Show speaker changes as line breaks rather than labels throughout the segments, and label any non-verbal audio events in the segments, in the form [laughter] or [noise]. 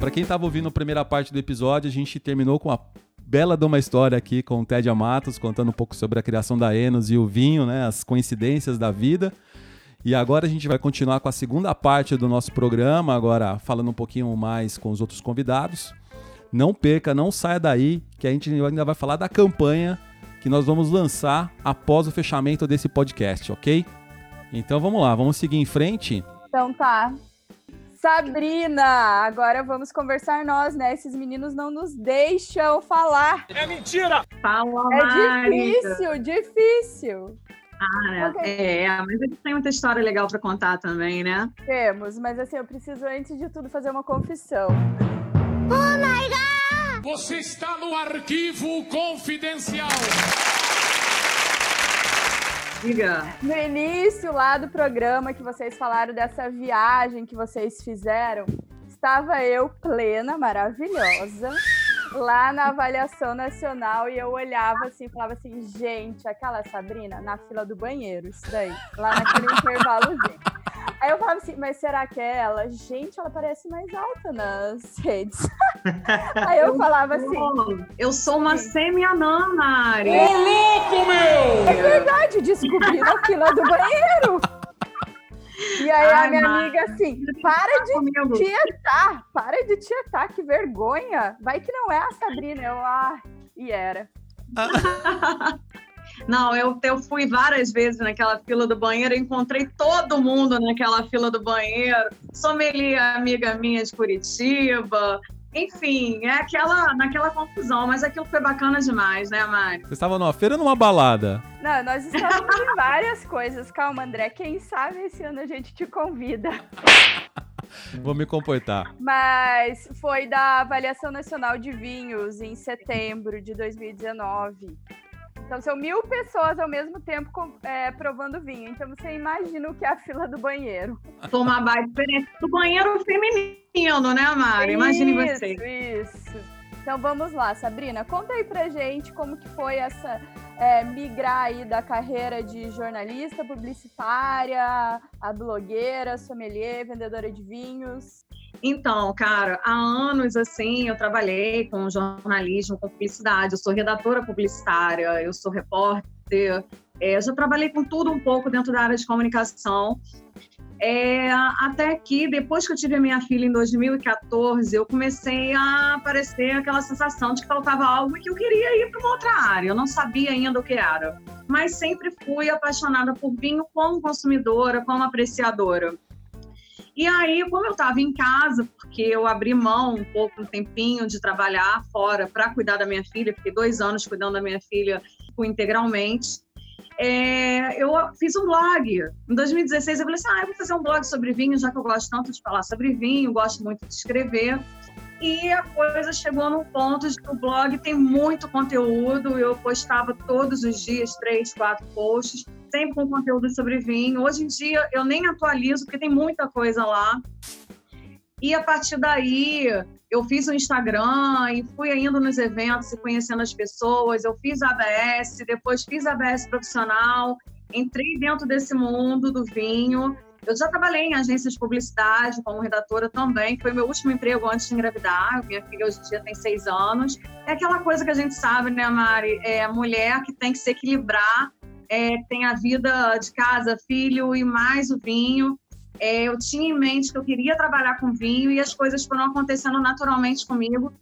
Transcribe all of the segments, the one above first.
Para quem estava ouvindo a primeira parte do episódio, a gente terminou com a bela de uma história aqui com o Ted Amatos, contando um pouco sobre a criação da Enos e o vinho, né, as coincidências da vida. E agora a gente vai continuar com a segunda parte do nosso programa, agora falando um pouquinho mais com os outros convidados. Não perca, não saia daí, que a gente ainda vai falar da campanha que nós vamos lançar após o fechamento desse podcast, ok? Então vamos lá, vamos seguir em frente.
Então tá. Sabrina, agora vamos conversar nós, né? Esses meninos não nos deixam falar.
É mentira!
Fala,
É difícil, difícil.
Cara,
Ok.
é, mas eles têm muita história legal pra contar também, né?
Temos, mas assim, eu preciso antes de tudo fazer uma confissão.
Você está no arquivo confidencial.
Diga.
No início lá do programa que vocês falaram dessa viagem que vocês fizeram, estava eu plena, maravilhosa, lá na avaliação nacional e eu olhava assim falava assim, gente, aquela Sabrina na fila do banheiro, isso daí, lá naquele intervalozinho. Aí eu falava assim, mas será que é ela? Gente, ela parece mais alta nas [laughs] redes. Aí eu falava assim,
Pô, eu sou uma semi-anã, Mari.
Ô, louco, meu!
É verdade, descobri na fila do banheiro. E aí a
Ai,
minha
Mari.
amiga assim, para de
Comigo.
tietar, para de tietar, que vergonha. Vai que não é a Sabrina. Eu, ah, e era. [laughs]
Não, eu, eu fui várias vezes naquela fila do banheiro, encontrei todo mundo naquela fila do banheiro. Sommelier, amiga minha de Curitiba. Enfim, é aquela, naquela confusão, mas aquilo foi bacana demais, né, Mari?
Você estava numa feira ou numa balada?
Não, nós estamos em várias coisas. Calma, André. Quem sabe esse ano a gente te convida. [laughs]
Vou me comportar.
Mas foi da Avaliação Nacional de Vinhos em setembro de 2019. Então são mil pessoas ao mesmo tempo é, provando vinho. Então você imagina o que é a fila do banheiro.
Baita diferença do banheiro feminino, né, Mari? Imagine
isso,
você.
Isso. Então vamos lá, Sabrina, conta aí pra gente como que foi essa é, migrar aí da carreira de jornalista, publicitária, a blogueira, sommelier, vendedora de vinhos.
Então, cara, há anos assim eu trabalhei com jornalismo, com publicidade. Eu sou redatora publicitária, eu sou repórter. é, já trabalhei com tudo um pouco dentro da área de comunicação. É, até que depois que eu tive a minha filha em 2014, eu comecei a aparecer aquela sensação de que faltava algo e que eu queria ir para uma outra área. Eu não sabia ainda o que era, mas sempre fui apaixonada por vinho como consumidora, como apreciadora. E aí, como eu estava em casa, porque eu abri mão um pouco, um tempinho de trabalhar fora para cuidar da minha filha, fiquei dois anos cuidando da minha filha integralmente. É, eu fiz um blog. Em 2016, eu falei assim: ah, eu vou fazer um blog sobre vinho, já que eu gosto tanto de falar sobre vinho, gosto muito de escrever. E a coisa chegou num ponto de que o blog tem muito conteúdo. Eu postava todos os dias três, quatro posts, sempre com conteúdo sobre vinho. Hoje em dia eu nem atualizo, porque tem muita coisa lá. E a partir daí, eu fiz o Instagram e fui indo nos eventos e conhecendo as pessoas. Eu fiz ABS, depois fiz a ABS profissional, entrei dentro desse mundo do vinho. Eu já trabalhei em agências de publicidade como redatora também. Foi meu último emprego antes de engravidar. Minha filha hoje em dia tem seis anos. É aquela coisa que a gente sabe, né, Mari? É a mulher que tem que se equilibrar. É, tem a vida de casa, filho e mais o vinho. É, eu tinha em mente que eu queria trabalhar com vinho e as coisas foram acontecendo naturalmente comigo,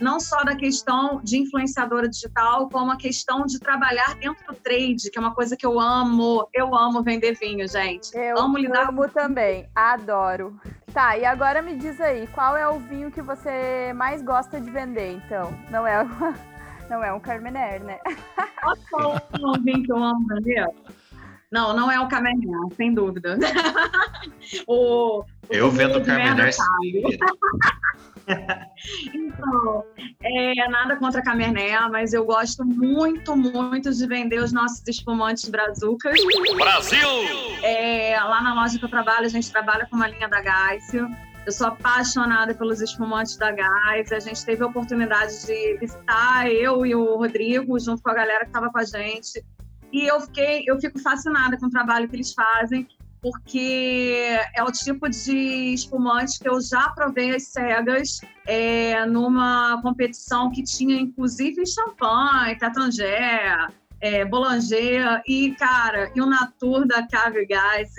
não só da questão de influenciadora digital, como a questão de trabalhar dentro do trade, que é uma coisa que eu amo. Eu amo vender vinho, gente.
Eu
amo lidar
amo também, adoro. Tá, e agora me diz aí, qual é o vinho que você mais gosta de vender, então? Não é, [laughs] não é um Carmener, né?
com um vinho que eu amo vender. Não, não é o Cabernet, sem dúvida. [laughs] o, o
Eu vendo
merda
Carmener
sabe. Então, é, nada contra a Cabernet, mas eu gosto muito, muito de vender os nossos espumantes brazucas.
Brasil!
É, lá na loja que eu trabalho, a gente trabalha com uma linha da Geisel. Eu sou apaixonada pelos espumantes da Gás. A gente teve a oportunidade de visitar eu e o Rodrigo, junto com a galera que estava com a gente. E eu fiquei, eu fico fascinada com o trabalho que eles fazem. porque é o tipo de espumante que eu já provei as cegas é, numa competição que tinha inclusive champanhe, tatangé, é, Boulanger e, cara, e o Natur da Cave Gás,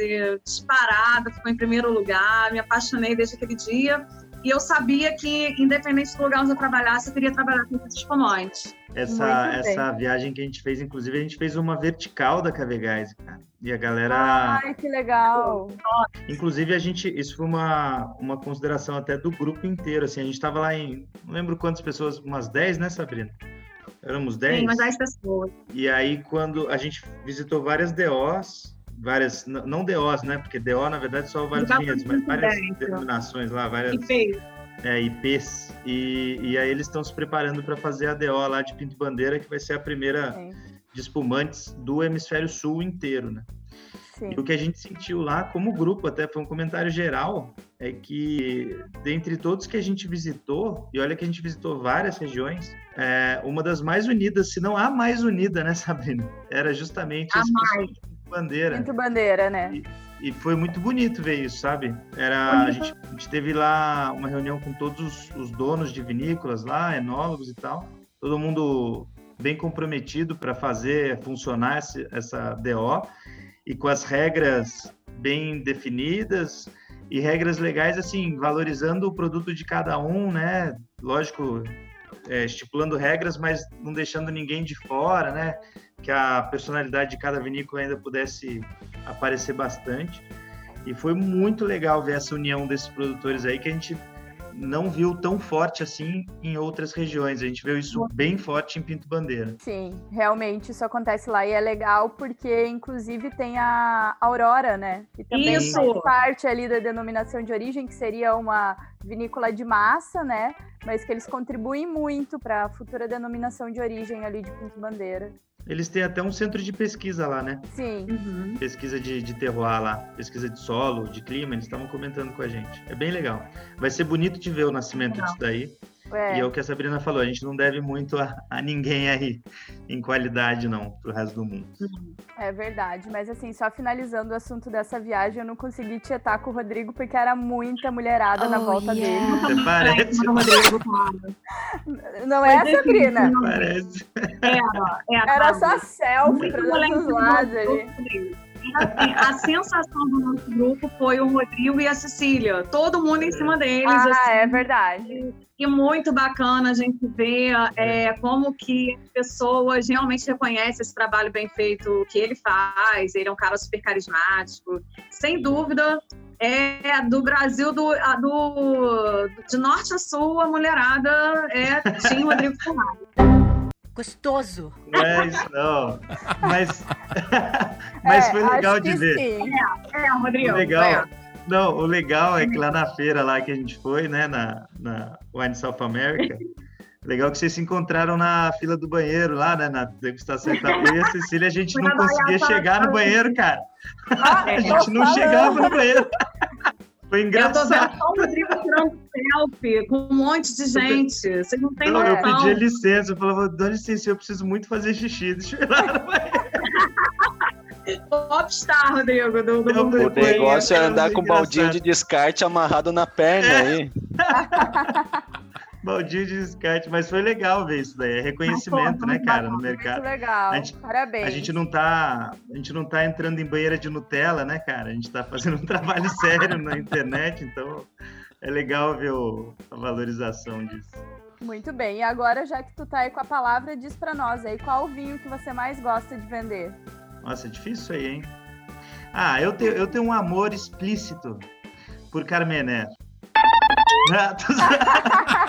disparado, ficou em primeiro lugar, me apaixonei desde aquele dia. E eu sabia que, independente do lugar onde eu trabalhasse, eu queria trabalhar com esses espumantes.
Essa, essa viagem que a gente fez, inclusive, a gente fez uma vertical da Cave Gás, cara. E a galera.
Ai, que legal!
Inclusive, a gente. Isso foi uma, uma consideração até do grupo inteiro. Assim, a gente estava lá em. Não lembro quantas pessoas, umas 10, né, Sabrina? Éramos 10.
Sim, umas 10 pessoas.
E aí, quando a gente visitou várias DOs, várias. Não DOs, né? Porque DO, na verdade, só vários vinhedos, mas várias denominações lá, várias.
IPs.
É, IPs. E, e aí eles estão se preparando para fazer a DO lá de Pinto Bandeira, que vai ser a primeira. Sim de espumantes do hemisfério sul inteiro, né? Sim. E o que a gente sentiu lá, como grupo, até foi um comentário geral, é que dentre todos que a gente visitou, e olha que a gente visitou várias regiões, é, uma das mais unidas, se não a mais unida, né, [laughs] Sabrina? Era justamente
a mais.
Bandeira. Muito bandeira, né?
E, e, foi muito bonito ver isso, sabe? Era, a gente, a gente teve lá uma reunião com todos os, os donos de vinícolas lá, enólogos e tal. Todo mundo bem comprometido para fazer funcionar esse, essa DO e com as regras bem definidas e regras legais, assim, valorizando o produto de cada um, né? Lógico, é, estipulando regras, mas não deixando ninguém de fora, né? Que a personalidade de cada vinícola ainda pudesse aparecer bastante. E foi muito legal ver essa união desses produtores aí, que a gente não viu tão forte assim em outras regiões. A gente viu isso bem forte em Pinto Bandeira.
Sim, realmente isso acontece lá e é legal porque, inclusive, tem a Aurora, né? Que também isso. faz parte ali da denominação de origem, que seria uma vinícola de massa, né? Mas que eles contribuem muito para a futura denominação de origem ali de Pinto Bandeira.
Eles têm até um centro de pesquisa lá, né?
Sim.
Uhum. Pesquisa de, de terroir lá, pesquisa de solo, de clima, eles estavam comentando com a gente. É bem legal. Vai ser bonito de ver o nascimento legal. disso daí. É. E é o que a Sabrina falou, a gente não deve muito a, a ninguém aí em qualidade, não, pro resto do mundo.
É verdade, mas assim, só finalizando o assunto dessa viagem, eu não consegui tietar com o Rodrigo porque era muita mulherada oh, na volta yeah.
dele. Você parece. [laughs]
não é, Sabrina?
Parece.
Era, era, era só selfie para todos os lados ali.
Assim, a sensação do nosso grupo foi o Rodrigo e a Cecília. Todo mundo em cima deles.
Ah,
assim.
é verdade.
E muito bacana a gente ver é, como que as pessoas realmente reconhecem esse trabalho bem feito que ele faz. Ele é um cara super carismático. Sem dúvida, é do Brasil, do, do, de norte a sul, a mulherada é Tim Rodrigo Ferrari [laughs]
gostoso.
Não é isso, não. Mas, [laughs] mas é, foi legal de ver.
Sim. É, é Rodrigo.
Legal. É. Não, o legal é que lá na feira lá que a gente foi, né, na, na Wine South America, legal que vocês se encontraram na fila do banheiro lá, né, na degustação Itapu e a Cecília, a gente não conseguia chegar no banheiro, cara. Ah, a gente não chegava no banheiro. [laughs] Foi engraçado. Eu tô vendo
só o Rodrigo tirando selfie com um monte de gente. Vocês não têm não,
Eu pedi licença, eu falava, dá licença, eu preciso muito fazer xixi. [laughs] Deixa eu ir lá.
Popstar, Rodrigo. Do, do
o negócio é andar com um baldinho de descarte amarrado na perna aí. [laughs]
Baldinho de descarte, mas foi legal ver isso daí. É reconhecimento, né, cara, no mercado.
Muito legal. A gente, Parabéns.
A gente não tá, a gente não tá entrando em banheira de Nutella, né, cara? A gente tá fazendo um [laughs] trabalho sério na internet, então é legal ver o, a valorização disso.
Muito bem. E agora, já que tu tá aí com a palavra, diz para nós aí qual o vinho que você mais gosta de vender.
Nossa, é difícil isso aí, hein? Ah, eu tenho, eu tenho um amor explícito por Carmené. [laughs]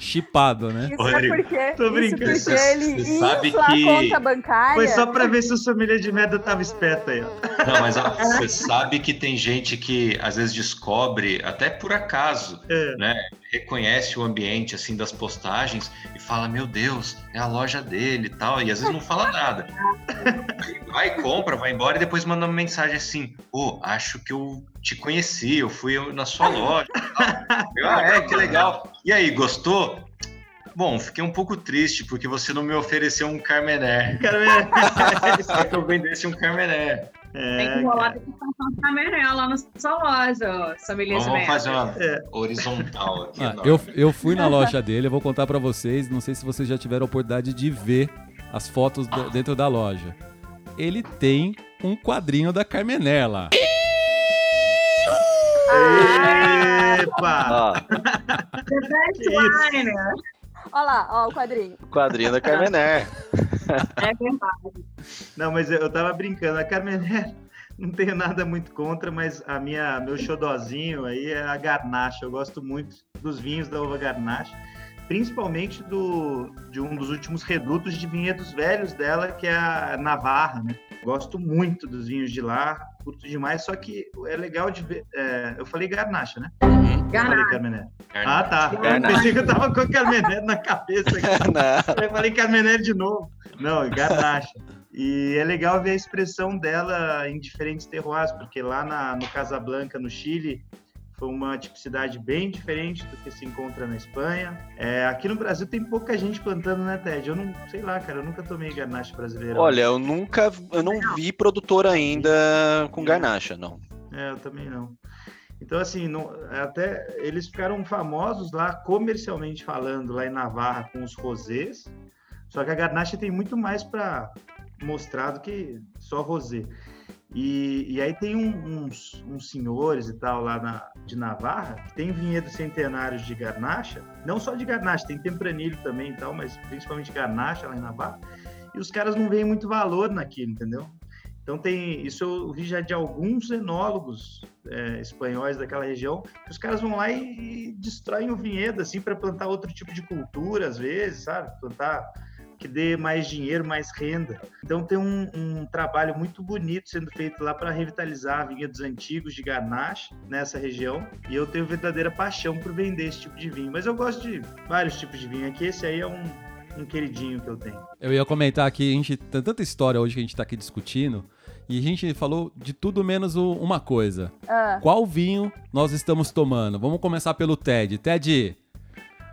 Chipado, né?
Isso é porque,
Tô brincando.
Isso porque ele Você sabe que... a conta bancária.
Foi só pra ver se o família de merda tava esperto aí, ó.
Não, mas ó, você sabe que tem gente que às vezes descobre, até por acaso, é. né? Reconhece o ambiente assim das postagens e fala: Meu Deus, é a loja dele e tal. E às vezes não fala nada. Vai, compra, vai embora e depois manda uma mensagem assim: Pô, oh, acho que eu te conheci, eu fui na sua loja. eu, ah, é, que legal. E aí, gostou? Bom, fiquei um pouco triste porque você não me ofereceu um Carmené.
Carmené.
Só [laughs] que eu vendesse um Carmené.
É, tem que rolar, tem que um Carmené lá na sua loja, Vamos,
vamos fazer uma é. horizontal aqui.
Ah, eu, eu fui na loja dele, eu vou contar para vocês. Não sei se vocês já tiveram a oportunidade de ver as fotos ah. dentro da loja. Ele tem um quadrinho da Carmené lá.
Epa!
The best wine! Olha lá, ó, o quadrinho. O
quadrinho da Carmené.
É verdade.
Não, mas eu tava brincando. A Carmené [laughs] não tenho nada muito contra, mas a minha meu xodozinho aí é a Garnacha. Eu gosto muito dos vinhos da uva Garnacha, principalmente do de um dos últimos redutos de vinhedos velhos dela, que é a Navarra, né? Gosto muito dos vinhos de lá, curto demais, só que é legal de ver. É, eu falei Garnacha, né?
Uhum. Garnacha.
Ah, tá. Garnacha. Eu pensei que eu tava com Carmené na cabeça. Aqui. [laughs] eu falei Carmené de novo. Não, Garnacha. E é legal ver a expressão dela em diferentes terroirs, porque lá na, no Casablanca, no Chile, foi uma tipicidade bem diferente do que se encontra na Espanha. É, aqui no Brasil tem pouca gente plantando, né, Ted? Eu não sei lá, cara, eu nunca tomei garnacha brasileira.
Olha, eu nunca, eu não vi produtor ainda com garnacha, não.
É, eu também não. Então, assim, não, até eles ficaram famosos lá, comercialmente falando, lá em Navarra, com os rosés. Só que a garnacha tem muito mais para mostrar do que só rosé. E, e aí tem um, uns, uns, senhores e tal lá na, de Navarra que tem vinhedos centenários de garnacha, não só de garnacha, tem tempranilho também e tal, mas principalmente garnacha lá em Navarra. E os caras não veem muito valor naquilo, entendeu? Então tem isso eu vi já de alguns enólogos é, espanhóis daquela região que os caras vão lá e, e destroem o vinhedo assim para plantar outro tipo de cultura às vezes, sabe? Plantar que dê mais dinheiro, mais renda. Então tem um, um trabalho muito bonito sendo feito lá para revitalizar vinhedos antigos de Garnache nessa região. E eu tenho verdadeira paixão por vender esse tipo de vinho. Mas eu gosto de vários tipos de vinho. Aqui esse aí é um, um queridinho que eu tenho.
Eu ia comentar aqui, a gente tem tanta história hoje que a gente está aqui discutindo. E a gente falou de tudo menos uma coisa. Ah. Qual vinho nós estamos tomando? Vamos começar pelo Ted. Ted,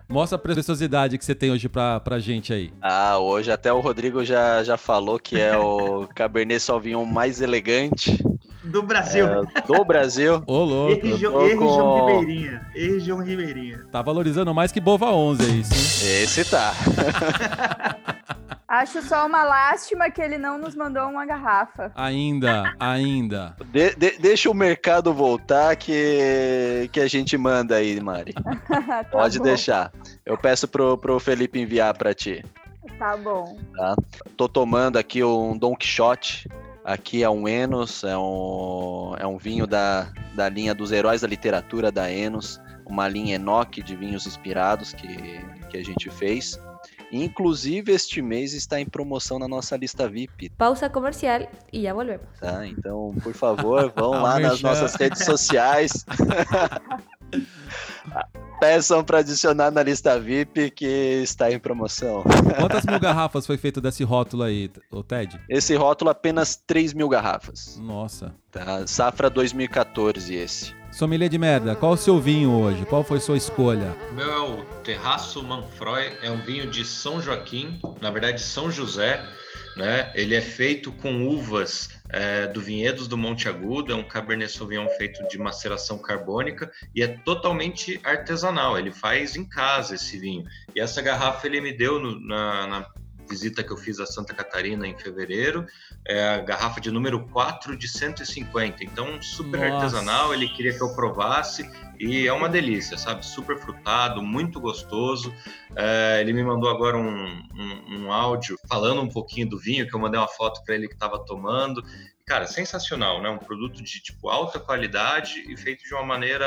Mostra a preciosidade que você tem hoje pra, pra gente aí.
Ah, hoje até o Rodrigo já, já falou que é o [laughs] Cabernet Sauvignon mais elegante.
Do Brasil.
É, do Brasil. [laughs]
Ô, louco.
E região, com... Ribeirinha. E região Ribeirinha.
Tá valorizando mais que Bova 11 é isso, hein?
Esse tá. [laughs]
Acho só uma lástima que ele não nos mandou uma garrafa.
Ainda, ainda.
De, de, deixa o mercado voltar que, que a gente manda aí, Mari. [laughs] tá Pode bom. deixar. Eu peço pro, pro Felipe enviar para ti.
Tá bom.
Tá? Tô tomando aqui um Don Quixote. Aqui é um Enos, é um, é um vinho da, da linha dos heróis da literatura da Enos, uma linha Enoch de vinhos inspirados que, que a gente fez. Inclusive, este mês está em promoção na nossa lista VIP.
Pausa comercial e já volvemos.
Tá, então, por favor, vão [laughs] lá nas nossas redes sociais. [laughs] Peçam para adicionar na lista VIP que está em promoção.
Quantas mil garrafas foi feito desse rótulo aí, o Ted?
Esse rótulo apenas 3 mil garrafas.
Nossa.
Tá, safra 2014 esse.
Sommelier de merda, qual o seu vinho hoje? Qual foi sua escolha?
O meu é o Terraço Manfroy, é um vinho de São Joaquim, na verdade São José, né? Ele é feito com uvas é, do Vinhedos do Monte Agudo, é um Cabernet Sauvignon feito de maceração carbônica e é totalmente artesanal, ele faz em casa esse vinho. E essa garrafa ele me deu no, na, na visita que eu fiz a Santa Catarina em fevereiro, é a garrafa de número 4 de 150. Então, super Nossa. artesanal, ele queria que eu provasse e é uma delícia, sabe? Super frutado, muito gostoso. É, ele me mandou agora um, um, um, áudio falando um pouquinho do vinho, que eu mandei uma foto para ele que estava tomando. Cara, sensacional, né? Um produto de tipo alta qualidade e feito de uma maneira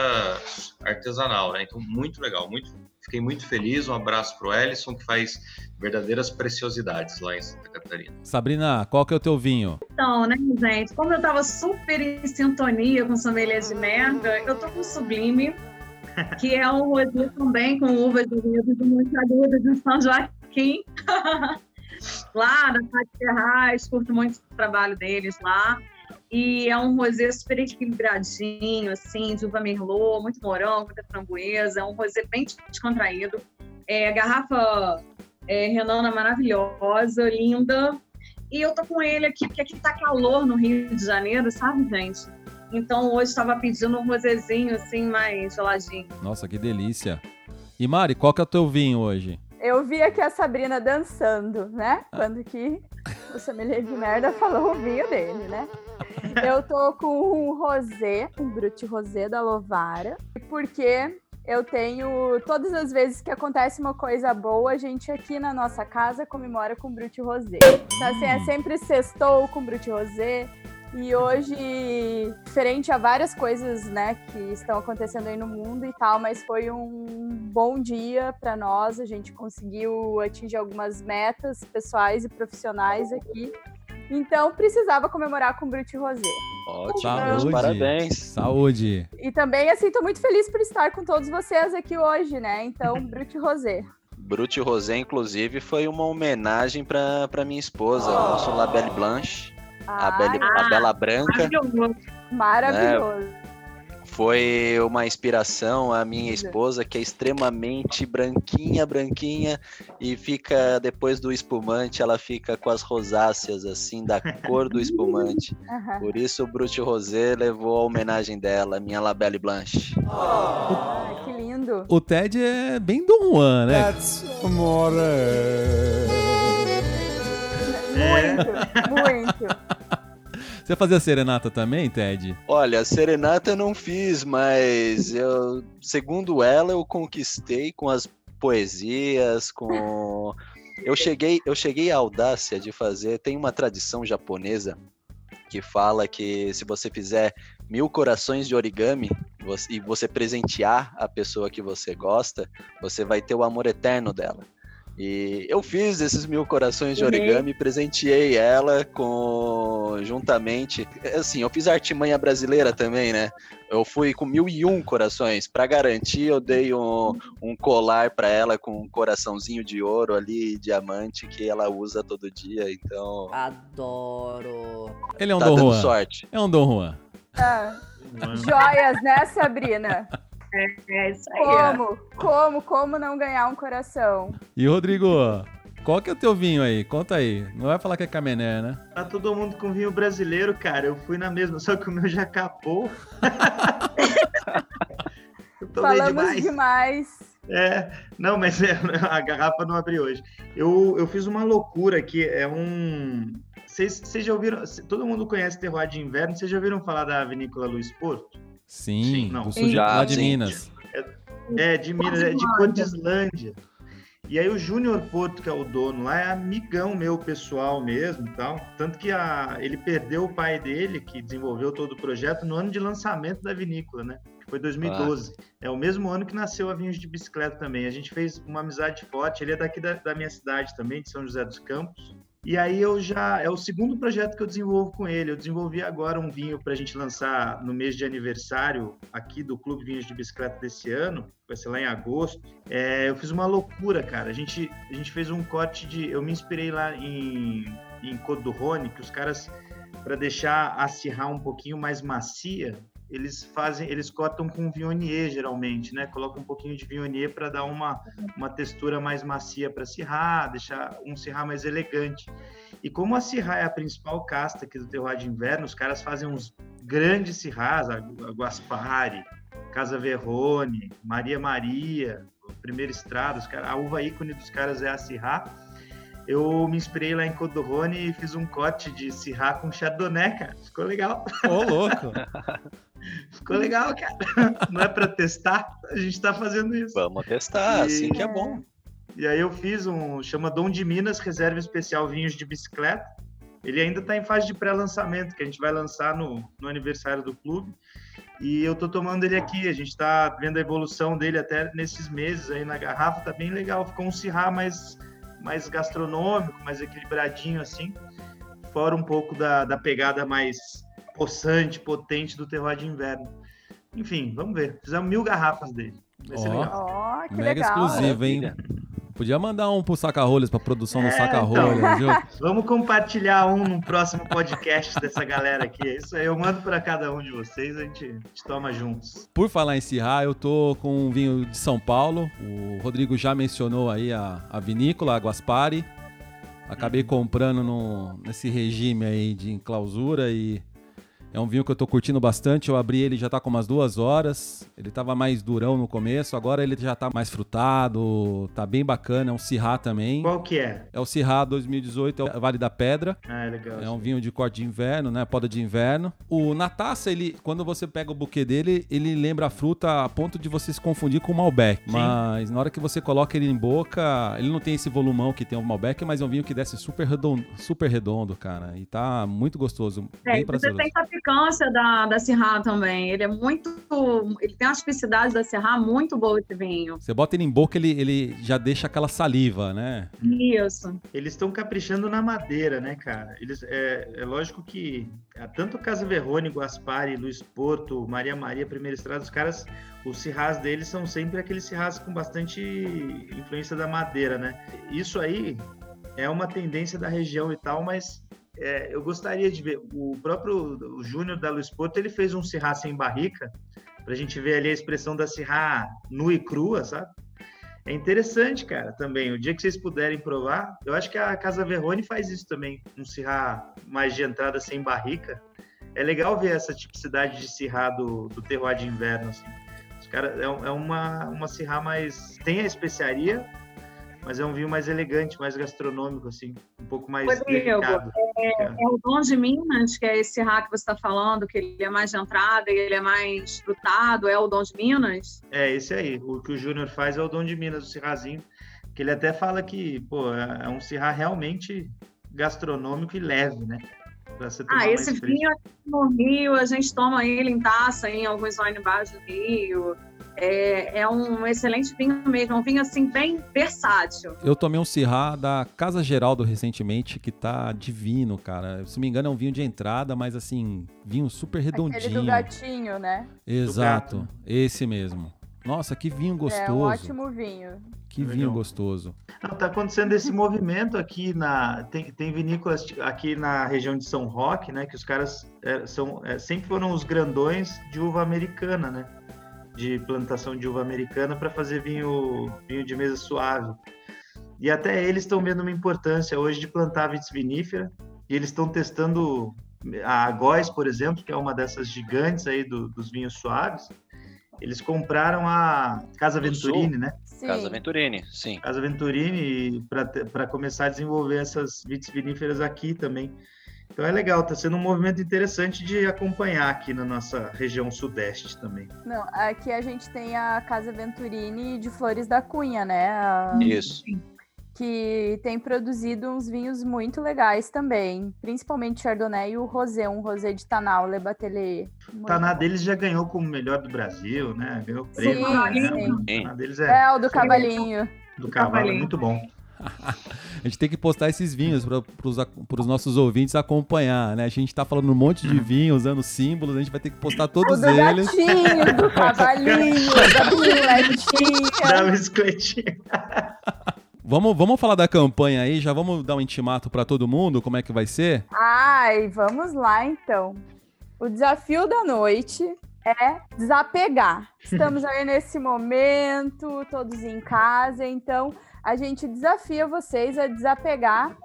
artesanal, né? Então, muito legal, muito Fiquei muito feliz. Um abraço pro Ellison, que faz verdadeiras preciosidades lá em Santa Catarina.
Sabrina, qual que é o teu vinho?
Então, né, gente? Como eu tava super em sintonia com sommelier de merda, eu tô com o Sublime, que é um rosé também com uvas de vinho de Monte Agudo de São Joaquim. [laughs] lá na Cátia Ferraz, curto muito o trabalho deles lá. E é um rosé super equilibradinho, assim, de uva merlot, muito morango, muita framboesa. É um rosé bem descontraído. É, garrafa é, Renana maravilhosa, linda. E eu tô com ele aqui, porque aqui tá calor no Rio de Janeiro, sabe, gente? Então hoje estava pedindo um rosezinho assim, mais geladinho.
Nossa, que delícia. E Mari, qual que é o teu vinho hoje?
Eu vi aqui a Sabrina dançando, né? Quando que o sommelier de merda falou o vinho dele, né? Eu tô com um rosé, um Brut Rosé da Lovara, porque eu tenho todas as vezes que acontece uma coisa boa, a gente aqui na nossa casa comemora com Brut Rosé. Então assim, é sempre sextou com Brut Rosé. E hoje, diferente a várias coisas, né, que estão acontecendo aí no mundo e tal, mas foi um bom dia para nós. A gente conseguiu atingir algumas metas pessoais e profissionais aqui. Então, precisava comemorar com Brute Rosé.
Ótimo,
Saúde.
parabéns.
Saúde.
E também, assim, tô muito feliz por estar com todos vocês aqui hoje, né? Então, [laughs] Brute Rosé.
Brute Rosé, inclusive, foi uma homenagem para pra minha esposa, o nosso Labelle Blanche, a, Belle, a Bela Branca.
Maravilhoso.
Maravilhoso.
Foi uma inspiração a minha esposa, que é extremamente branquinha, branquinha, e fica, depois do espumante, ela fica com as rosáceas, assim, da cor do espumante. Por isso o Brute Rosé levou a homenagem dela, minha Labelle Blanche.
Ai, que lindo.
O Ted é bem Dom Juan, né?
Muito, muito.
Você fazia serenata também, Ted?
Olha, serenata eu não fiz, mas eu, segundo ela, eu conquistei com as poesias, com [laughs] eu cheguei, eu cheguei à audácia de fazer. Tem uma tradição japonesa que fala que se você fizer mil corações de origami você- e você presentear a pessoa que você gosta, você vai ter o amor eterno dela. E eu fiz esses mil corações de
Uhum.
origami, presenteei ela com juntamente. Assim, eu fiz a artimanha brasileira também, né? Eu fui com mil e um corações. Pra garantir, eu dei um, um colar pra ela com um coraçãozinho de ouro ali, diamante, que ela usa todo dia. Então,
Adoro.
Ele é um
tá
Dom Juan.
sorte.
É um Dom Juan.
Ah, joias, né, Sabrina? [laughs]
É isso aí. ó.
Como? Como? Como não ganhar um coração?
E Rodrigo, qual que é o teu vinho aí? Conta aí. Não vai falar que é Camené, né?
Tá todo mundo com vinho brasileiro, cara. Eu fui na mesma, só que o meu já capou. [laughs] tomei
Falamos
demais.
demais.
É, não, mas é, [laughs] a garrafa não abri hoje. Eu, eu fiz uma loucura aqui, é um... Vocês vocês já ouviram, todo mundo conhece terroir de inverno, vocês já ouviram falar da vinícola Luiz Porto?
Sim,
Sim, não.
do sul de, lá de. Minas.
É, de Minas, é de Cordislândia. E aí o Júnior Porto, que é o dono lá, é amigão meu pessoal mesmo e tal. Tanto que a, ele perdeu o pai dele, que desenvolveu todo o projeto, no ano de lançamento da vinícola, né? Que foi 2012. É o mesmo ano que nasceu a Vinhos de Bicicleta também. A gente fez uma amizade forte. Ele é daqui da, da minha cidade também, de São José dos Campos. E aí eu já. É o segundo projeto que eu desenvolvo com ele. Eu desenvolvi agora um vinho para a gente lançar no mês de aniversário aqui do Clube Vinhos de Bicicleta desse ano. Vai ser lá em agosto. É, eu fiz uma loucura, cara. A gente, a gente fez um corte de. Eu me inspirei lá em, em Côte que os caras, para deixar acirrar um pouquinho mais macia, eles fazem, eles cortam com Viognier geralmente, né? Colocam um pouquinho de Viognier para dar uma, uma textura mais macia para cirrar, deixar um cirrar mais elegante. E como a cirrar é a principal casta aqui do terroir de inverno, os caras fazem uns grandes cirrás, a Guaspari, Casa Verrone, Maria Maria, Primeira Estrada, os cara, a uva ícone dos caras é a Syrah. Eu me inspirei lá em Côte do Rhône e fiz um corte de Syrah com Chardonnay, cara. Ficou legal.
Ô, louco. [laughs]
Ficou legal, cara. [laughs] Não é para testar, a gente tá fazendo isso.
Vamos testar,
E-
assim que é bom.
E aí eu fiz um, chama Dom de Minas Reserva Especial Vinhos de Bicicleta. Ele ainda está em fase de pré-lançamento, que a gente vai lançar no, no aniversário do clube. E eu tô tomando ele aqui, a gente está vendo a evolução dele até nesses meses aí na garrafa, tá bem legal. Ficou um cirrá mais, mais gastronômico, mais equilibradinho assim. Fora um pouco da, da pegada mais possante, potente do terroir de inverno. Enfim, vamos ver. Fizemos mil garrafas dele. Vai ser
Ó.
legal.
Ó, que
Mega
legal.
exclusivo, hein? Podia mandar um pro Saca-Rolhas, pra produção do
É,
Saca-Rolhas,
então.
viu? [laughs]
Vamos compartilhar um no próximo podcast dessa galera aqui. É Isso aí, eu mando para cada um de vocês, a gente, a gente toma juntos.
Por falar em Sirá, eu tô com um vinho de São Paulo. O Rodrigo já mencionou aí a, a vinícola, a Guaspari. Acabei comprando no, nesse regime aí de clausura e é um vinho que eu tô curtindo bastante. Eu abri ele já tá com umas duas horas. Ele tava mais durão no começo, agora ele já tá mais frutado, tá bem bacana. É um Sirá também.
Qual que é?
É o Sirá 2018, é o Vale da Pedra.
Ah, é legal.
É um vinho de corte de inverno, né? Poda de inverno. O, na taça, ele, quando você pega o buquê dele, ele lembra a fruta a ponto de você se confundir com o Malbec. Mas na hora que você coloca ele em boca, ele não tem esse volumão que tem o Malbec, mas é um vinho que desce super redondo, super redondo cara. E tá muito gostoso,
É,
bem
você
prazeroso.
tem a picância da, da também. Ele é muito. Ele tem a especificidade da Syrah muito boa esse vinho.
Você bota ele em boca, ele, ele já deixa aquela saliva, né?
Isso.
Eles estão caprichando na madeira, né, cara? Eles, é, é lógico que é, tanto Casa Verrone, Guaspari, Luiz Porto, Maria Maria, Primeira Estrada, os caras, os cirrás deles são sempre aqueles cirrás com bastante influência da madeira, né? Isso aí é uma tendência da região e tal, mas é, eu gostaria de ver. O próprio Júnior da Luiz Porto, ele fez um cirrá sem barrica, pra gente ver ali a expressão da cirrá nua e crua, sabe? É interessante, cara, também. O dia que vocês puderem provar, eu acho que a Casa Verrone faz isso também, um cirrá mais de entrada sem barrica. É legal ver essa tipicidade de cirrá do, do terroir de inverno, assim. Os caras, é, é uma, uma cirrá mais... Tem a especiaria, mas é um vinho mais elegante, mais gastronômico, assim. Um pouco mais
Rodrigo,
delicado.
É o Dom de Minas, que é esse Syrah que você está falando, que ele é mais de entrada e ele é mais frutado, é o Dom de Minas?
É, esse aí. O que o Júnior faz é o Dom de Minas, o cirrazinho. Que ele até fala que, pô, é é um cirrá realmente gastronômico e leve, né?
Ah, esse vinho aqui no Rio, a gente toma ele em taça em alguns wine bars do Rio. É, é um excelente vinho mesmo, é um vinho assim bem versátil.
Eu tomei um Sirá da Casa Geraldo recentemente, que tá divino, cara. Se não me engano, é um vinho de entrada, mas assim, vinho super
Aquele do
redondinho.
gatinho, né?
Exato,
gato.
esse mesmo. Nossa, que vinho gostoso.
É um ótimo vinho.
Que
Legal.
vinho gostoso.
Não, tá acontecendo esse movimento aqui na. Tem, tem vinícolas aqui na região de São Roque, né? Que os caras é, são, é, sempre foram os grandões de uva americana, né? De plantação de uva americana para fazer vinho, vinho de mesa suave. E até eles estão vendo uma importância hoje de plantar vitis vinífera. E eles estão testando a Góis, por exemplo, que é uma dessas gigantes aí do- dos vinhos suaves. Eles compraram a Casa? Venturini, né?
Sim.
Casa Venturini, sim.
Casa Venturini para começar a desenvolver essas vitis viníferas aqui também. Então é legal, tá sendo um movimento interessante de acompanhar aqui na nossa região sudeste também.
Não, aqui a gente tem a Casa Venturini de Flores da Cunha, né? A-
Isso.
Que tem produzido uns vinhos muito legais também. Principalmente Chardonnay e o Rosé, um Rosé de Tanal, Le Batelier.
Taná
bom.
deles já ganhou como melhor do Brasil, né? Ganhou
Sim,
prêmio. né?
sim.
O Taná deles é,
É, o do Cavalinho.
do cavalo, é muito bom. [laughs]
A gente tem que postar esses vinhos para os nossos ouvintes acompanhar, né? A gente tá falando um monte de vinho, usando símbolos, a gente vai ter que postar
O
todos
do
eles.
gatinho, do [laughs] cavalinho, da bicicletinha. [laughs]
Vamos, vamos falar da campanha aí, já vamos dar um intimato para todo mundo, como é que vai ser?
Ai, vamos lá então. O desafio da noite é desapegar. Estamos aí nesse momento, todos em casa, então a gente desafia vocês a desapegar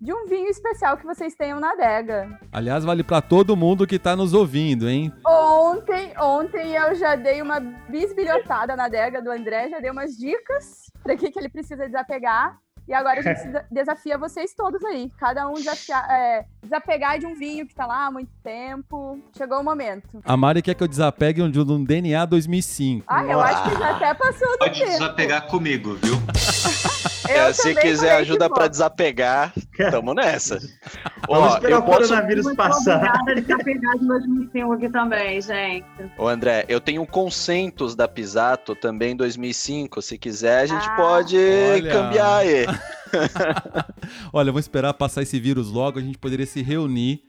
de um vinho especial que vocês tenham na adega.
Aliás, vale para todo mundo que tá nos ouvindo, hein?
Ontem, ontem eu já dei uma bisbilhotada na adega do André, já dei umas dicas para que, que ele precisa desapegar. E agora a gente desa- [laughs] desafia vocês todos aí. Cada um desafiar, é, desapegar de um vinho que tá lá há muito tempo. Chegou o momento.
A Mari quer que eu desapegue de um DNA 2005.
Ah, eu acho que já até passou do
Pode
tempo.
desapegar comigo, viu? [laughs]
Eu
É, se quiser ajuda
vou.
desapegar, tamo nessa. [laughs]
Vamos
Ó,
esperar
eu
o
posso.
coronavírus passar.
obrigada de estar pegado em 2005 aqui também, gente.
Ô André, eu tenho consentos da Pisato também em 2005. Se quiser, a gente
Ah.
pode
Olha.
cambiar aí. [laughs]
Olha, eu vou esperar passar esse vírus logo, a gente poderia se reunir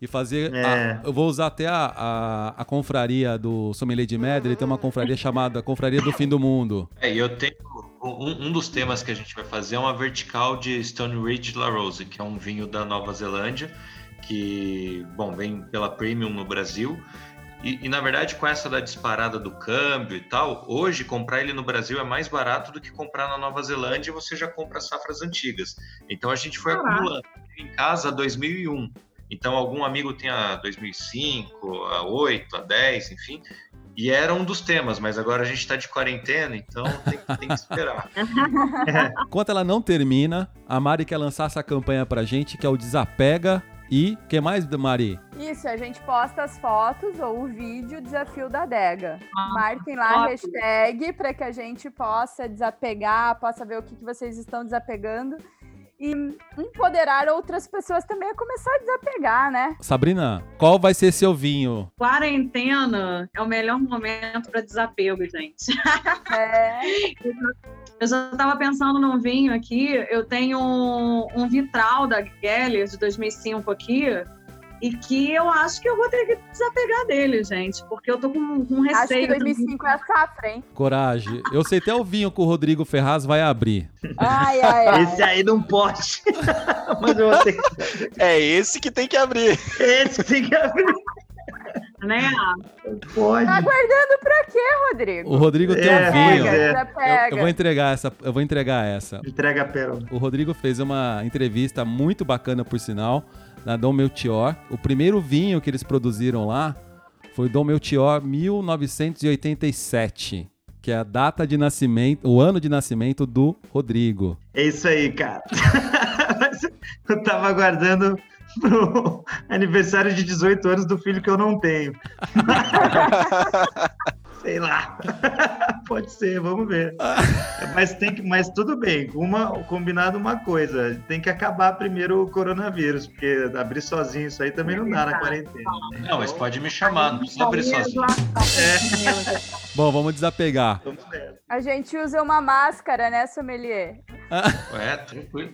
e fazer.
É.
a- eu vou usar até a, a, a confraria do Sommelier de Medra, ele tem uma confraria chamada Confraria do Fim do Mundo.
É, e eu tenho Um, um, dos temas que a gente vai fazer é uma vertical de Stone Ridge La Rose, que é um vinho da Nova Zelândia, que, bom, vem pela Premium no Brasil. E, e, na verdade, com essa da disparada do câmbio e tal, hoje comprar ele no Brasil é mais barato do que comprar na Nova Zelândia e você já compra safras antigas. Então a gente foi acumulando em casa 2001. Então algum amigo tem a 2005, a 8, a 10, enfim. E era um dos temas, mas agora a gente está de quarentena, então tem, tem que esperar. [laughs]
Enquanto ela não termina, a Mari quer lançar essa campanha pra gente, que é o Desapega e o que mais, Mari?
Isso, a gente posta as fotos ou o vídeo Desafio da Adega. Ah, Marquem lá a hashtag para que a gente possa desapegar, possa ver o que, que vocês estão desapegando e empoderar outras pessoas também a começar a desapegar, né?
Sabrina, qual vai ser seu vinho?
Quarentena é o melhor momento para desapego, gente. É. [laughs] Eu já estava pensando num vinho aqui. Eu tenho um, um vitral da Geller de 2005 aqui e que eu acho que eu vou ter que desapegar dele, gente, porque eu tô com, com receio. Acho que
2005 é a safra, hein?
Coragem. Eu sei até o vinho que o Rodrigo Ferraz vai abrir.
Ai, ai, ai. Esse aí não pode. [laughs] Mas eu vou ter
que... É esse que tem que abrir.
Esse que tem que abrir.
Né?
Pode. Tá aguardando pra quê, Rodrigo?
O Rodrigo tem é, um vinho. Pega, é. eu, eu, vou entregar essa. Eu vou entregar essa.
Entrega a pérola.
O Rodrigo fez uma entrevista muito bacana, por sinal na Dom Melchior. O primeiro vinho que eles produziram lá foi Dom Melchior 1987, que é a data de nascimento, o ano de nascimento do Rodrigo.
É isso aí, cara. [laughs] eu tava aguardando pro aniversário de 18 anos do filho que eu não tenho. [laughs] Sei lá. [laughs] Pode ser, vamos ver. [laughs] mas tem que, mas tudo bem. Uma combinado uma coisa, tem que acabar primeiro o coronavírus, porque abrir sozinho isso aí também não dá na quarentena.
Né? Não, mas pode me chamar, não precisa abrir sozinho. É.
Bom, vamos desapegar.
A gente usa uma máscara, né, sommelier?
É, tranquilo.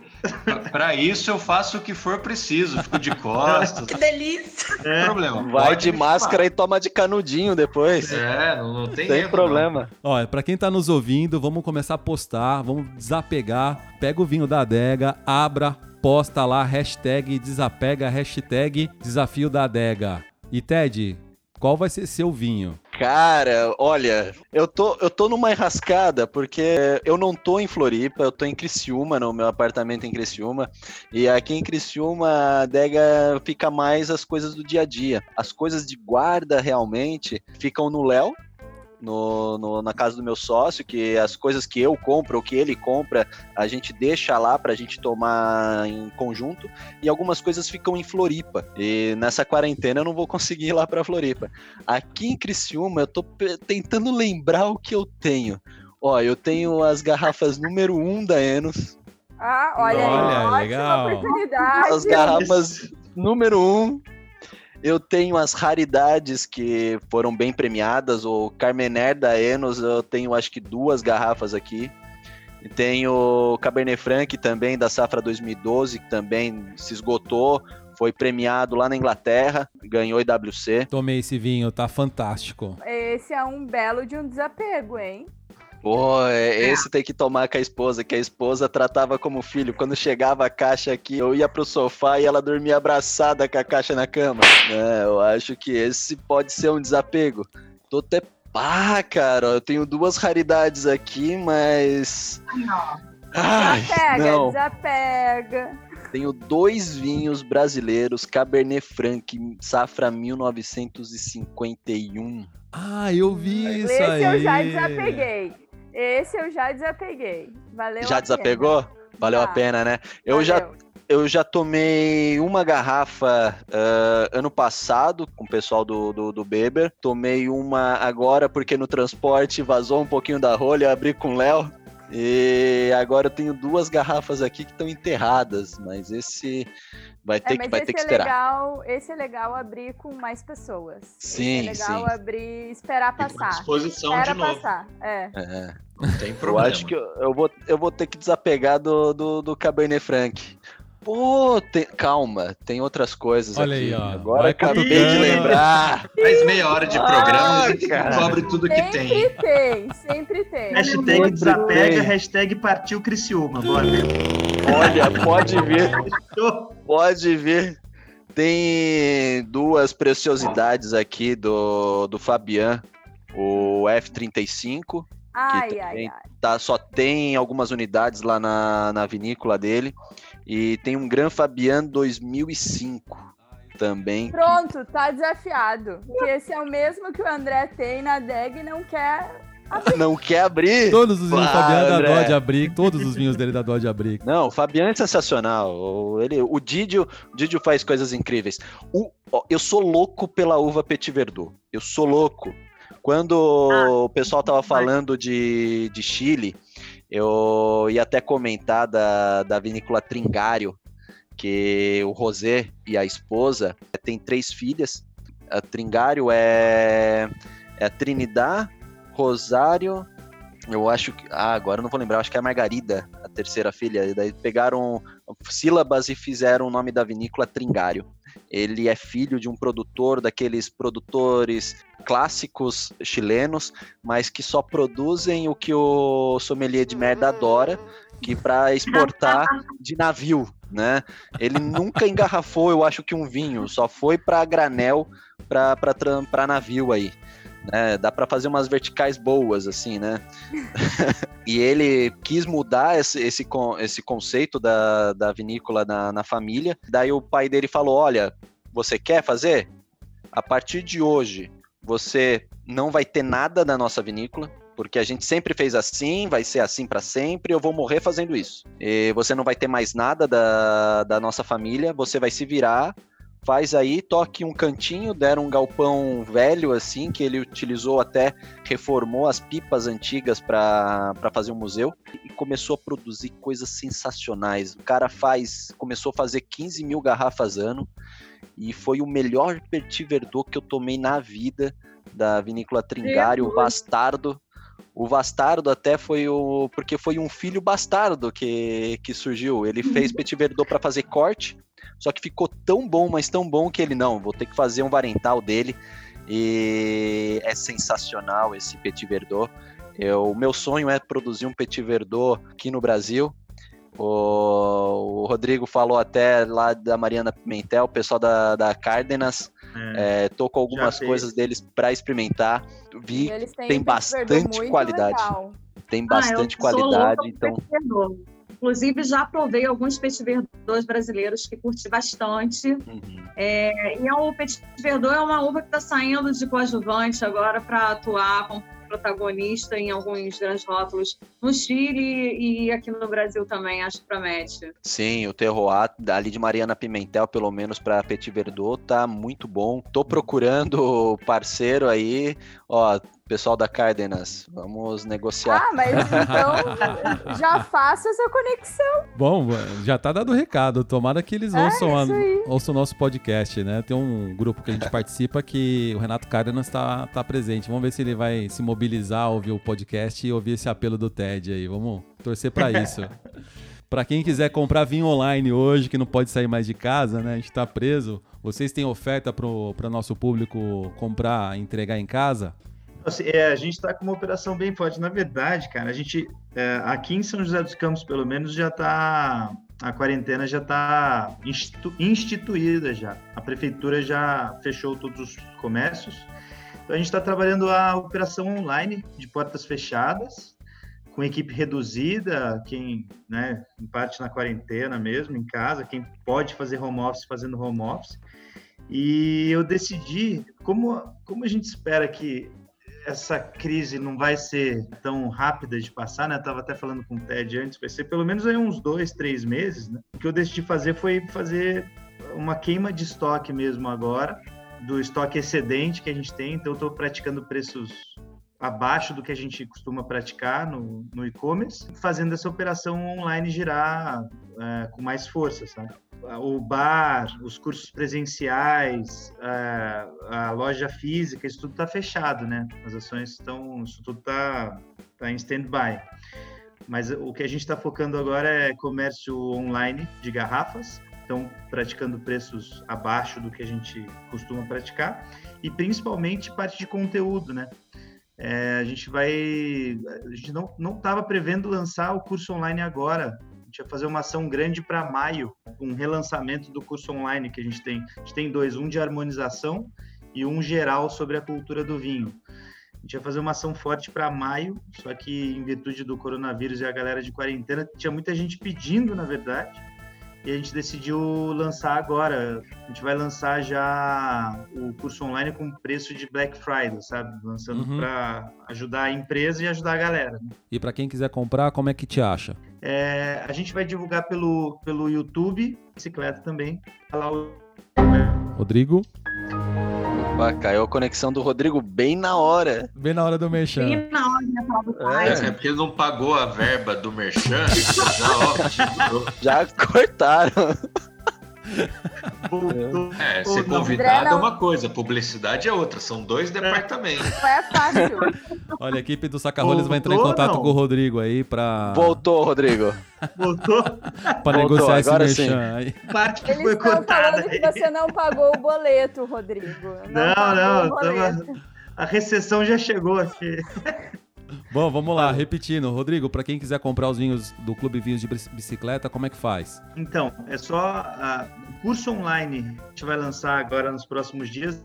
Para isso eu faço o que for preciso, fico de costas.
Que delícia!
É. problema. Vai Pode de máscara e toma de canudinho depois.
É, não, não tem,
tem erro, problema.
Não. Olha, para quem tá nos ouvindo, vamos começar a postar, vamos desapegar. Pega o vinho da adega, abra, posta lá, hashtag desapega, hashtag desafio da adega. E Ted, qual vai ser seu vinho?
Cara, olha, eu tô, eu tô numa enrascada, porque eu não tô em Floripa, eu tô em Criciúma, no meu apartamento em Criciúma, e aqui em Criciúma a adega fica mais as coisas do dia a dia. As coisas de guarda realmente ficam no Léo, no, no, na casa do meu sócio, que as coisas que eu compro ou que ele compra, a gente deixa lá para a gente tomar em conjunto, e algumas coisas ficam em Floripa. E nessa quarentena eu não vou conseguir ir lá para Floripa. Aqui em Criciúma, eu tô tentando lembrar o que eu tenho. Ó, eu tenho as garrafas número 1 um da Enos.
Ah, olha, olha aí, legal. oportunidade.
As garrafas número 1 um eu tenho as raridades que foram bem premiadas. O Carmener da Enos, eu tenho acho que duas garrafas aqui. Tenho o Cabernet Franc também, da safra 2012, que também se esgotou. Foi premiado lá na Inglaterra, ganhou IWC.
Tomei esse vinho, tá fantástico.
Esse é um belo de um desapego, hein?
Pô, é, esse tem que tomar com a esposa, que a esposa tratava como filho. Quando chegava a caixa aqui, eu ia pro sofá e ela dormia abraçada com a caixa na cama. É, eu acho que esse pode ser um desapego. Tô até pá, cara. Eu tenho duas raridades aqui, mas.
Ai, desapega, não. desapega.
Tenho dois vinhos brasileiros, Cabernet Franc, safra 1951.
Ah, eu vi isso Esse aí.
Esse eu já desapeguei. Esse eu já desapeguei. Valeu
Já desapegou? Valeu a pena, né? Eu Valeu. já eu já tomei uma garrafa uh, ano passado com o pessoal do, do, do, Beber. Tomei uma agora porque no transporte vazou um pouquinho da rolha, abri com o Léo. E agora eu tenho duas garrafas aqui que estão enterradas, mas esse vai ter é, que, vai ter que é esperar.
Legal, esse é legal abrir com mais pessoas.
Sim,
esse é legal
sim.
abrir, esperar passar.
Disposição
Espera
de novo.
passar. É.
é. Não tem problema. Eu acho que eu, eu, vou, eu vou ter que desapegar do, do, do Cabernet Franc. Pô, tem- calma, tem outras coisas
Olha
aqui.
aí, ó.
Agora
Vai
acabei de lembrar.
Faz meia hora de programa,
Ah,
a gente
cara.
descobre tudo que tem.
Sempre tem, sempre tem.
Hashtag
Muito
desapega,
bem.
hashtag partiu Criciúma. Bora.
Olha, pode ver, pode ver. Tem duas preciosidades aqui do, do Fabian, o F35,
Ai,
que
ai, ai.
tá, só tem algumas unidades lá na, na vinícola dele. E tem um Gran Fabian 2005 também.
Pronto, tá desafiado. Que esse é o mesmo que o André tem na DEG e não quer. [laughs]
Não quer abrir?
Todos os vinhos
Ah,
do Fabiano da
André.
Dodge Abric, todos os vinhos dele da Dodge Abric. [laughs]
Não, o Fabiano é sensacional. O, ele, o Didio, o Didio faz coisas incríveis. O, ó, eu sou louco pela uva Petit Verdot. Eu sou louco. Quando o pessoal tava falando de, de Chile, eu ia até comentar da, da vinícola Tringário, que o Rosé e a esposa têm três filhas. A Tringário é, é a Trinidad, Rosário, eu acho que. Ah, agora eu não vou lembrar, acho que é a Margarida, a terceira filha. E daí pegaram sílabas e fizeram o nome da vinícola Tringário. Ele é filho de um produtor, daqueles produtores clássicos chilenos, mas que só produzem o que o sommelier de merda adora, que para exportar de navio, né? Ele nunca engarrafou, eu acho que um vinho, só foi para granel, para navio aí. Né? Dá para fazer umas verticais boas, assim, né? [laughs] e ele quis mudar esse, esse, esse conceito da, da vinícola na, na família. Daí o pai dele falou: Olha, você quer fazer? A partir de hoje, você não vai ter nada da nossa vinícola. Porque a gente sempre fez assim, vai ser assim para sempre, eu vou morrer fazendo isso. E você não vai ter mais nada da, da nossa família, você vai se virar faz aí, toque um cantinho, deram um galpão velho assim, que ele utilizou até, reformou as pipas antigas para fazer um museu e começou a produzir coisas sensacionais. O cara faz, começou a fazer 15 mil garrafas ano e foi o melhor Petit Verdot que eu tomei na vida da vinícola Tringário, o. Bastardo. O Bastardo até foi o. Porque foi um filho bastardo que, que surgiu. Ele fez Petit Verdot para fazer corte, só que ficou tão bom, mas tão bom que ele não, vou ter que fazer um varental dele. E é sensacional esse Petit Verdot. Eu, o meu sonho é produzir um Petit Verdot aqui no Brasil. O, o Rodrigo falou até lá da Mariana Pimentel, o pessoal da, da Cárdenas.
É,
É, tô com algumas coisas deles para experimentar. Vi
eles têm
tem bastante qualidade.
legal.
tem
Ah,
bastante
louca
qualidade, então.
Inclusive, já provei alguns Petit Verdots brasileiros que curti bastante.
uhum.
É, e o Petit Verdot é uma uva que está saindo de coadjuvante agora para atuar como protagonista em alguns grandes rótulos no Chile e aqui no Brasil também, acho que promete.
Sim, o terroir ali de Mariana Pimentel, pelo menos para Petit Verdot, tá muito bom. Tô procurando parceiro aí, ó, pessoal da Cárdenas, vamos negociar.
Ah, mas [laughs] então já faça essa conexão.
Bom, já tá dado o recado. Tomara que eles
É,
ouçam, a- ouçam o nosso podcast, né? Tem um grupo que a gente participa que o Renato Cárdenas tá, tá presente. Vamos ver se ele vai se mobilizar, ouvir o podcast e ouvir esse apelo do TED aí. Vamos torcer pra isso. [laughs] Pra quem quiser comprar vinho online hoje, que não pode sair mais de casa, né? A gente tá preso. Vocês têm oferta pro, pro nosso público comprar e entregar em casa?
Assim, é, a gente está com uma operação bem forte. Na verdade, cara, a gente é, aqui em São José dos Campos, pelo menos, já está a quarentena já está instituída já. A prefeitura já fechou todos os comércios. Então a gente está trabalhando a operação online de portas fechadas, com equipe reduzida, quem, né, em parte na quarentena mesmo, em casa, quem pode fazer home office fazendo home office. E eu decidi, como, como a gente espera que essa crise não vai ser tão rápida de passar, né? Eu tava até falando com o Ted antes, vai ser pelo menos aí uns dois, três meses, né? O que eu decidi fazer foi fazer uma queima de estoque mesmo agora, do estoque excedente que a gente tem, então eu estou praticando preços abaixo do que a gente costuma praticar no, no e-commerce, fazendo essa operação online girar é, com mais força, sabe? O bar, os cursos presenciais, a, a loja física, isso tudo está fechado, né? As ações estão, isso tudo está tá em stand-by. Mas o que a gente está focando agora é comércio online de garrafas, então praticando preços abaixo do que a gente costuma praticar e principalmente parte de conteúdo, né? É, a gente vai, a gente não não estava prevendo lançar o curso online agora. A gente ia fazer uma ação grande para maio, um relançamento do curso online que a gente tem. A gente tem dois, um de harmonização e um geral sobre a cultura do vinho. A gente ia fazer uma ação forte para maio, só que em virtude do coronavírus e a galera de quarentena, tinha muita gente pedindo, na verdade e a gente decidiu lançar agora. A gente vai lançar já o curso online com preço de Black Friday, sabe? Lançando uhum. para ajudar a empresa e ajudar a galera. Né?
E para quem quiser comprar, como é que te acha?
É, a gente vai divulgar pelo, pelo YouTube, bicicleta também. Lá o...
Rodrigo?
Opa, caiu a conexão do Rodrigo bem na hora.
Bem na hora do Merchan.
Bem na hora,
né? É, é porque ele não pagou a verba do Merchan. [laughs] já, ó,
já cortaram.
É, ser convidado é uma coisa, publicidade é outra, são dois departamentos.
É fácil.
Olha, a equipe do Sacarolhos vai entrar em contato não? com o Rodrigo aí pra.
Voltou, Rodrigo.
Voltou?
pra Voltou, negociar esse mexão aí.
Parte que Eles foi cortada. falando que você não pagou o boleto, Rodrigo.
Não, não, não a recessão já chegou aqui.
Bom, vamos lá, repetindo. Rodrigo, para quem quiser comprar os vinhos do Clube Vinhos de Bicicleta, como é que faz?
Então, é só uh, curso online. A gente vai lançar agora nos próximos dias,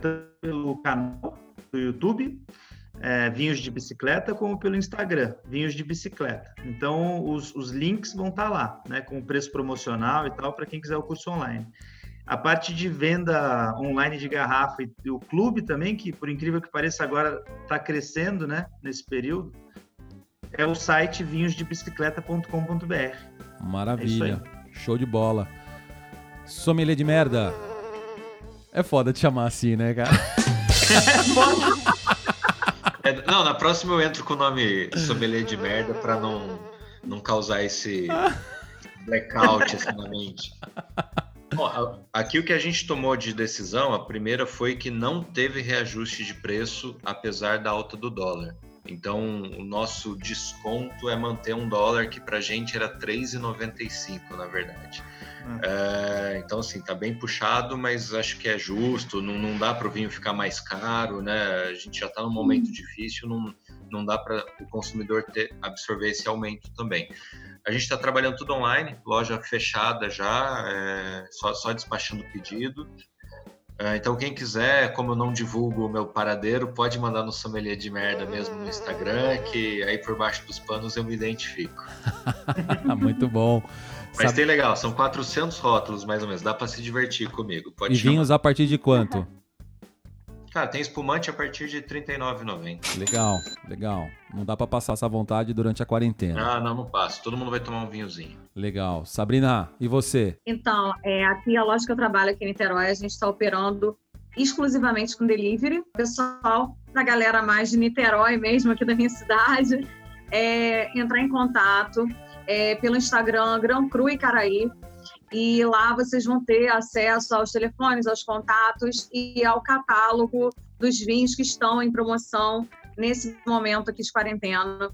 tanto pelo canal do YouTube, é, Vinhos de Bicicleta, como pelo Instagram, Vinhos de Bicicleta. Então, os, os links vão estar tá lá, né, com o preço promocional e tal, para quem quiser o curso online. A parte de venda online de garrafa e o clube também, que por incrível que pareça agora está crescendo, né, nesse período, é o site vinhosdebicicleta.com.br.
Maravilha. É Show de bola. Sommelier de merda. É foda te chamar assim, né, cara? [laughs]
é, não, na próxima eu entro com o nome sommelier de merda para não, não causar esse blackout assim, na mente. Bom, aqui o que a gente tomou de decisão, a primeira foi que não teve reajuste de preço apesar da alta do dólar. Então, o nosso desconto é manter um dólar que para a gente era 3,95, na verdade. Hum. É, então, assim, tá bem puxado, mas acho que é justo. Não, não dá para o vinho ficar mais caro, né? A gente já está num momento hum. difícil, não, não dá para o consumidor ter, absorver esse aumento também. A gente está trabalhando tudo online, loja fechada já, é, só, só despachando pedido. É, então, quem quiser, como eu não divulgo o meu paradeiro, pode mandar no sommelier de merda mesmo no Instagram, que aí por baixo dos panos eu me identifico. [laughs]
Muito bom.
Mas Sabe... tem legal, são 400 rótulos mais ou menos, dá para se divertir comigo. Pode
e vinhos a partir de quanto?
Cara, tem espumante a partir de R$ 39,90.
Legal, legal. Não dá para passar essa vontade durante a quarentena.
Ah, não, não passa. Todo mundo vai tomar um vinhozinho.
Legal. Sabrina, e você?
Então, é, aqui a loja que eu trabalho aqui em Niterói, a gente está operando exclusivamente com delivery. Pessoal, da galera mais de Niterói mesmo, aqui da minha cidade, é, entrar em contato é, pelo Instagram Gran Cru e Caraí e lá vocês vão ter acesso aos telefones, aos contatos e ao catálogo dos vinhos que estão em promoção nesse momento aqui de quarentena.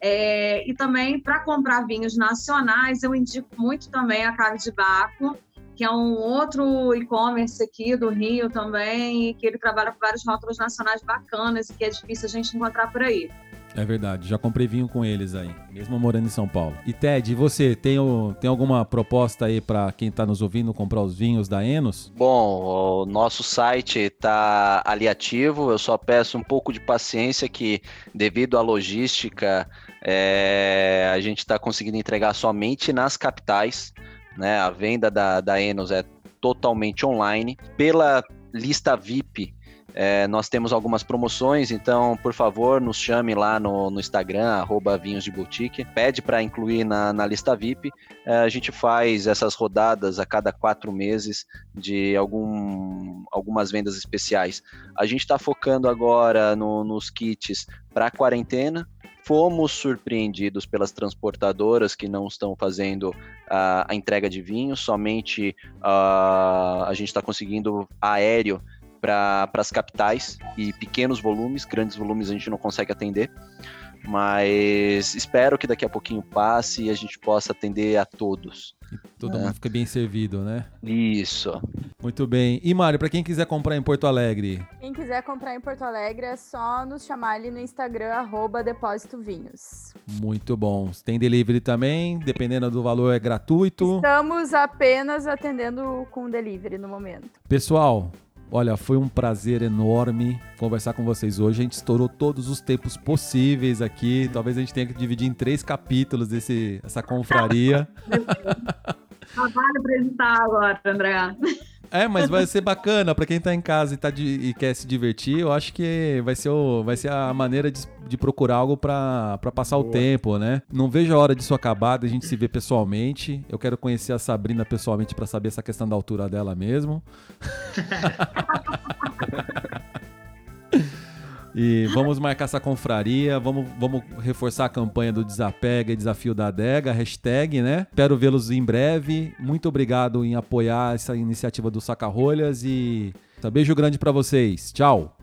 É, e também para comprar vinhos nacionais, eu indico muito também a Carne de Baco, que é um outro e-commerce aqui do Rio também, e que ele trabalha com vários rótulos nacionais bacanas e que é difícil a gente encontrar por aí.
É verdade, já comprei vinho com eles aí, mesmo morando em São Paulo. E Ted, e você, tem, o, tem alguma proposta aí para quem está nos ouvindo comprar os vinhos da Enos?
Bom, o nosso site está ali ativo, eu só peço um pouco de paciência que, devido à logística, é, a gente está conseguindo entregar somente nas capitais, né? A venda da, da Enos é totalmente online. Pela lista VIP, é, nós temos algumas promoções, então, por favor, nos chame lá no, no Instagram, arroba Vinhos de Boutique. Pede para incluir na, na lista VIP. É, a gente faz essas rodadas a cada quatro meses de algum, algumas vendas especiais. A gente está focando agora no, nos kits para quarentena. Fomos surpreendidos pelas transportadoras que não estão fazendo a, a entrega de vinhos, somente uh, a gente está conseguindo aéreo para as capitais e pequenos volumes, grandes volumes a gente não consegue atender. Mas espero que daqui a pouquinho passe e a gente possa atender a todos.
E todo mundo fica bem servido, né?
Isso.
Muito bem. E Mário, para quem quiser comprar em Porto Alegre?
Quem quiser comprar em Porto Alegre é só nos chamar ali no Instagram, arroba Depósito Vinhos.
Muito bom. Tem delivery também, dependendo do valor é gratuito.
Estamos apenas atendendo com delivery no momento.
Pessoal, Olha, foi um prazer enorme conversar com vocês hoje. A gente estourou todos os tempos possíveis aqui. Talvez a gente tenha que dividir em três capítulos esse, essa confraria. [laughs]
Trabalho para editar agora, André.
É, mas vai ser bacana para quem tá em casa e, tá de, e quer se divertir. Eu acho que vai ser, o, vai ser a maneira de, de procurar algo para passar Boa. o tempo, né? Não vejo a hora disso acabar, da gente se ver pessoalmente. Eu quero conhecer a Sabrina pessoalmente para saber essa questão da altura dela mesmo. [laughs] E vamos marcar essa confraria, vamos, vamos reforçar a campanha do Desapega e Desafio da Adega, hashtag, né? Espero vê-los em breve. Muito obrigado em apoiar essa iniciativa do Saca-Rolhas e um beijo grande para vocês. Tchau.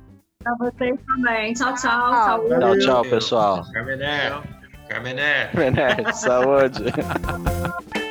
Pra vocês também. Tchau, tchau.
Saúde. Tchau, tchau, pessoal.
Carmené. Carmené.
Carmené, saúde. [laughs]